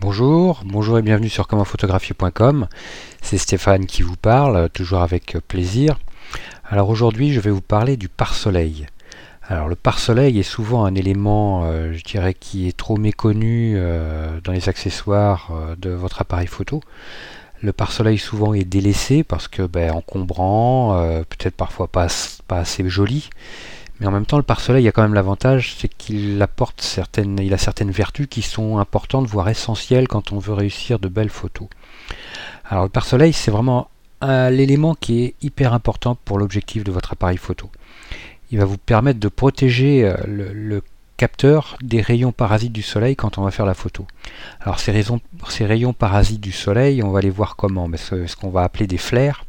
Bonjour, bonjour et bienvenue sur commentphotographie.com. C'est Stéphane qui vous parle, toujours avec plaisir. Alors aujourd'hui, je vais vous parler du pare-soleil. Alors le pare-soleil est souvent un élément, euh, je dirais, qui est trop méconnu euh, dans les accessoires euh, de votre appareil photo. Le pare-soleil souvent est délaissé parce que ben, encombrant, peut-être parfois pas assez joli. Mais en même temps, le pare-soleil a quand même l'avantage, c'est qu'il apporte certaines, il a certaines vertus qui sont importantes, voire essentielles quand on veut réussir de belles photos. Alors le pare-soleil, c'est vraiment l'élément qui est hyper important pour l'objectif de votre appareil photo. Il va vous permettre de protéger euh, le, capteur des rayons parasites du soleil quand on va faire la photo. Alors ces, rayons parasites du soleil, on va les voir comment? Ce qu'on va appeler des flares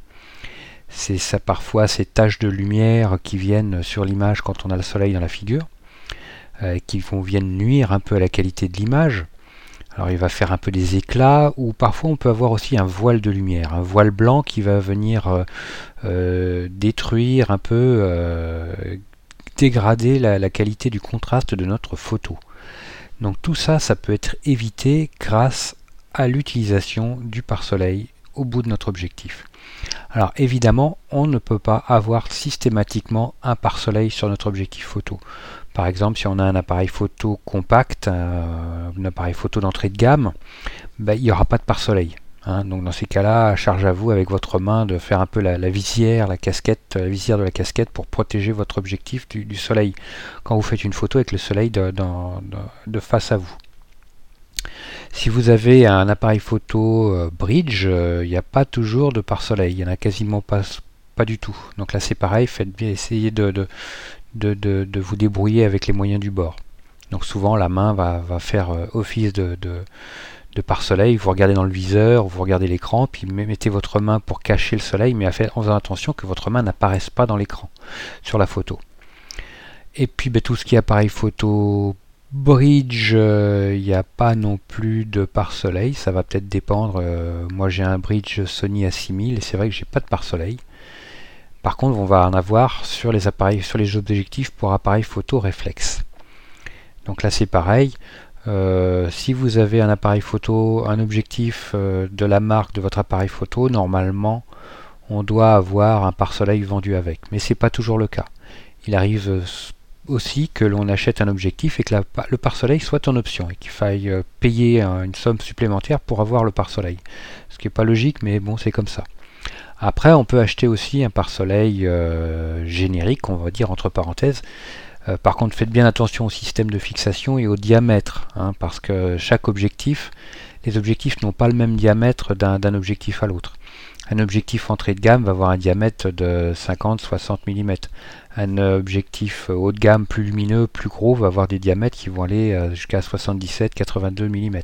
c'est ça parfois ces taches de lumière qui viennent sur l'image quand on a le soleil dans la figure, euh, qui vont viennent nuire un peu à la qualité de l'image. Alors il va faire un peu des éclats, ou parfois on peut avoir aussi un voile de lumière, un voile blanc qui va venir euh, euh, détruire un peu, dégrader la, la, qualité du contraste de notre photo. Donc tout ça, ça peut être évité grâce à l'utilisation du pare-soleil au bout de notre objectif. Alors évidemment, on ne peut pas avoir systématiquement un pare-soleil sur notre objectif photo. Par exemple, si on a un appareil photo compact, un appareil photo d'entrée de gamme, ben, il n'y aura pas de pare-soleil. Hein. Donc dans ces cas-là, charge à vous avec votre main de faire un peu la, visière, la casquette, la visière de la casquette pour protéger votre objectif du, soleil quand vous faites une photo avec le soleil de face à vous. Si vous avez un appareil photo euh, bridge, il euh, n'y a pas toujours de pare-soleil, il n'y en a quasiment pas, pas du tout. Donc là c'est pareil, faites bien essayer de, vous débrouiller avec les moyens du bord. Donc souvent la main va, faire euh, office de, de pare-soleil, vous regardez dans le viseur, vous regardez l'écran, puis mettez votre main pour cacher le soleil, mais en faisant attention que votre main n'apparaisse pas dans l'écran, sur la photo. Et puis ben, tout ce qui est appareil photo Bridge, il euh, n'y a pas non plus de pare-soleil, ça va peut-être dépendre. Euh, moi j'ai un bridge Sony A6000 et c'est vrai que j'ai pas de pare-soleil. Par contre, on va en avoir sur les appareils, sur les objectifs pour appareil photo réflexe. Donc là c'est pareil. Euh, si vous avez un appareil photo, un objectif de la marque de votre appareil photo, normalement on doit avoir un pare-soleil vendu avec. Mais c'est pas toujours le cas. Il arrive aussi que l'on achète un objectif et que le pare-soleil soit en option et qu'il faille euh, payer une somme supplémentaire pour avoir le pare-soleil. Ce qui n'est pas logique, mais bon, c'est comme ça. Après, on peut acheter aussi un pare-soleil euh, générique, on va dire entre parenthèses. Euh, par contre, faites bien attention au système de fixation et au diamètre, hein, parce que chaque objectif, les objectifs n'ont pas le même diamètre d'un objectif à l'autre. Un objectif entrée de gamme va avoir un diamètre de 50-60 mm. Un objectif haut de gamme plus lumineux, plus gros, va avoir des diamètres qui vont aller euh, jusqu'à 77-82 mm.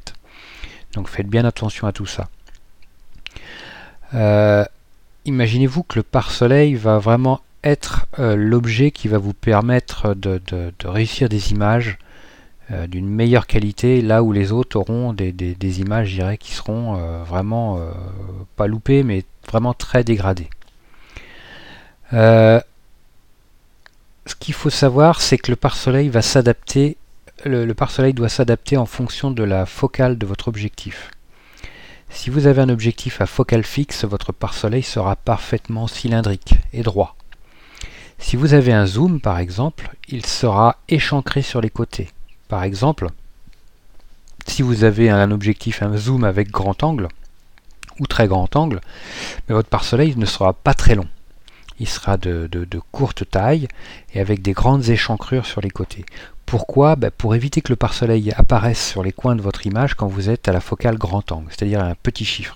Donc faites bien attention à tout ça. Euh, imaginez-vous que le pare-soleil va vraiment être euh, l'objet qui va vous permettre de réussir des images euh, d'une meilleure qualité là où les autres auront des, images je qui seront euh, vraiment euh, pas loupées mais vraiment très dégradées ce qu'il faut savoir c'est que le pare-soleil va s'adapter le, pare-soleil doit s'adapter en fonction de la focale de votre objectif. Si vous avez un objectif à focale fixe votre pare-soleil sera parfaitement cylindrique et droit. Si vous avez un zoom par exemple il sera échancré sur les côtés. Par exemple, si vous avez un objectif, un zoom avec grand angle, ou très grand angle, mais votre pare-soleil ne sera pas très long. Il sera de, courte taille et avec des grandes échancrures sur les côtés. Pourquoi? Ben, Pour éviter que le pare-soleil apparaisse sur les coins de votre image quand vous êtes à la focale grand angle, c'est-à-dire un petit chiffre.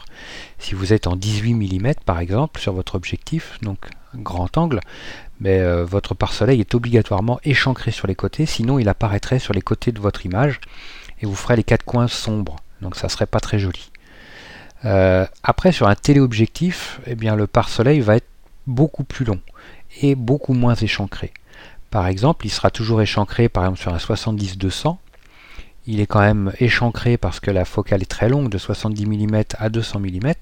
Si vous êtes en 18 mm par exemple sur votre objectif, donc grand angle, mais euh, votre pare-soleil est obligatoirement échancré sur les côtés, sinon il apparaîtrait sur les côtés de votre image et vous ferez les quatre coins sombres. Donc ça serait pas très joli. Euh, après sur un téléobjectif, eh bien le pare-soleil va être beaucoup plus long et beaucoup moins échancré. Par exemple, il sera toujours échancré par exemple sur un 70-200 il est quand même échancré parce que la focale est très longue, de 70 mm à 200 mm,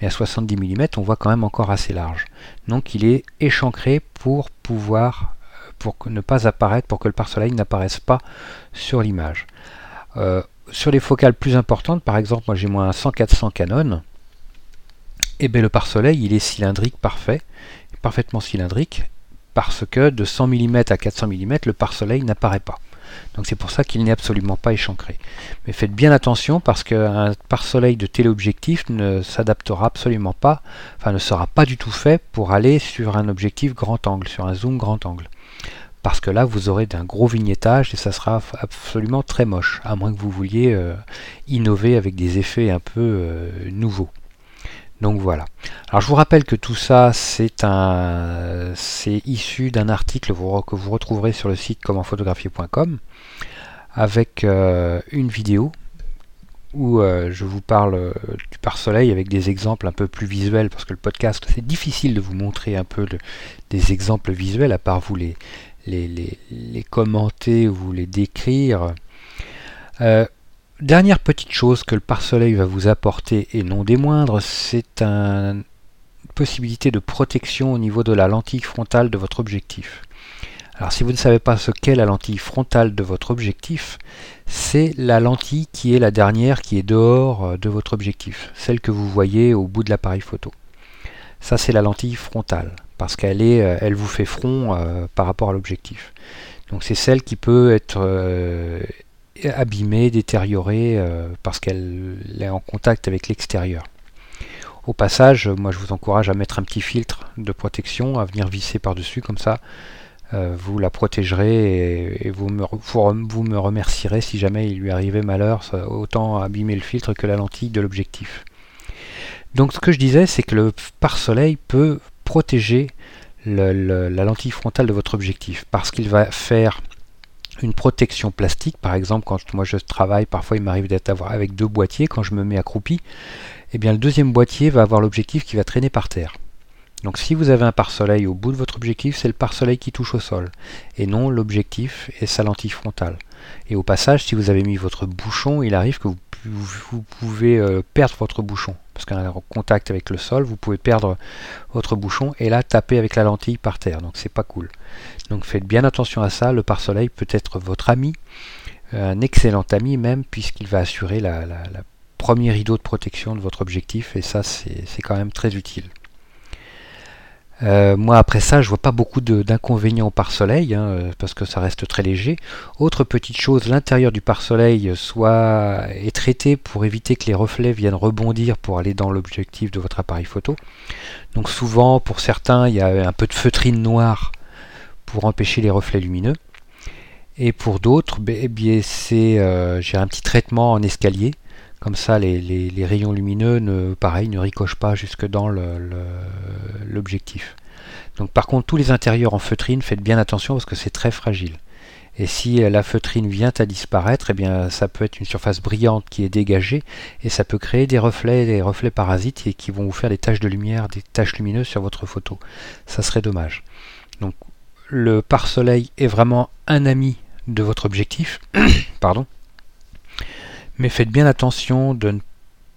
mais à 70 mm on voit quand même encore assez large. Donc il est échancré pour ne pas apparaître, pour que le pare-soleil n'apparaisse pas sur l'image. Euh, sur les focales plus importantes, par exemple, moi j'ai moins 100-400 Canon, et bien le pare-soleil il est cylindrique parfait, parfaitement cylindrique, parce que de 100 mm à 400 mm, le pare-soleil n'apparaît pas. Donc c'est pour ça qu'il n'est absolument pas échancré. Mais faites bien attention parce qu'un pare-soleil de téléobjectif ne s'adaptera absolument pas, enfin ne sera pas du tout fait pour aller sur un objectif grand angle, sur un zoom grand angle. Parce que là vous aurez d'un gros vignettage et ça sera absolument très moche, à moins que vous vouliez euh, innover avec des effets un peu euh, nouveaux. Donc voilà. Alors je vous rappelle que tout ça c'est issu d'un article que vous retrouverez sur le site commentphotographier.com avec euh, une vidéo où je vous parle du pare-soleil avec des exemples un peu plus visuels parce que le podcast c'est difficile de vous montrer un peu des exemples visuels à part vous les, les, commenter ou les décrire. Dernière petite chose que le pare-soleil va vous apporter, et non des moindres, c'est une possibilité de protection au niveau de la lentille frontale de votre objectif. Alors si vous ne savez pas ce qu'est la lentille frontale de votre objectif, c'est la lentille qui est la dernière qui est dehors euh, de votre objectif, celle que vous voyez au bout de l'appareil photo. Ça c'est la lentille frontale, parce qu'elle est, euh, elle vous fait front euh, par rapport à l'objectif. Donc c'est celle qui peut être abîmée, détériorée, euh, parce qu'elle est en contact avec l'extérieur. Au passage, moi je vous encourage à mettre un petit filtre de protection, à venir visser par-dessus comme ça. Euh, vous la protégerez et, vous, me, remercierez si jamais il lui arrivait malheur, autant abîmer le filtre que la lentille de l'objectif. Donc ce que je disais, c'est que le pare-soleil peut protéger la lentille frontale de votre objectif parce qu'il va faire une protection plastique. Par exemple, quand moi je travaille, parfois il m'arrive d'être avec deux boîtiers. Quand je me mets accroupi, et eh bien le deuxième boîtier va avoir l'objectif qui va traîner par terre. Donc si vous avez un pare-soleil au bout de votre objectif, c'est le pare-soleil qui touche au sol, et non l'objectif et sa lentille frontale. Et au passage, si vous avez mis votre bouchon, il arrive que vous, vous pouvez euh, perdre votre bouchon. Parce qu'en contact avec le sol, vous pouvez perdre votre bouchon et là taper avec la lentille par terre. Donc c'est pas cool. Donc faites bien attention à ça. Le pare-soleil peut être votre ami, un excellent ami même, puisqu'il va assurer la, la, la premier rideau de protection de votre objectif. Et ça, c'est quand même très utile. Euh, moi après ça je vois pas beaucoup d'inconvénients au pare-soleil hein, euh, parce que ça reste très léger. Autre petite chose, l'intérieur du pare-soleil soit est traité pour éviter que les reflets viennent rebondir pour aller dans l'objectif de votre appareil photo. Donc souvent pour certains il y a un peu de feutrine noire pour empêcher les reflets lumineux. Et pour d'autres, eh c'est euh, j'ai un petit traitement en escalier comme ça, les, rayons lumineux, ne, ne ricochent pas jusque dans l'objectif. Donc par contre, tous les intérieurs en feutrine, faites bien attention parce que c'est très fragile. Et si la feutrine vient à disparaître, eh bien, ça peut être une surface brillante qui est dégagée et ça peut créer des reflets, des reflets parasites qui vont vous faire des taches de lumière, des taches lumineuses sur votre photo. Ça serait dommage. Donc le pare-soleil est vraiment un ami de votre objectif. Pardon mais faites bien attention de,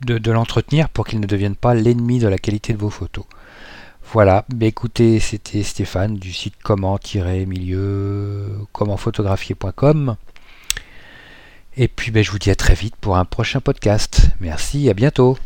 de, l'entretenir pour qu'il ne devienne pas l'ennemi de la qualité de vos photos. Voilà, bah écoutez, c'était Stéphane du site comment-milieu commentphotographier.com. Et puis bah, je vous dis à très vite pour un prochain podcast. Merci, à bientôt.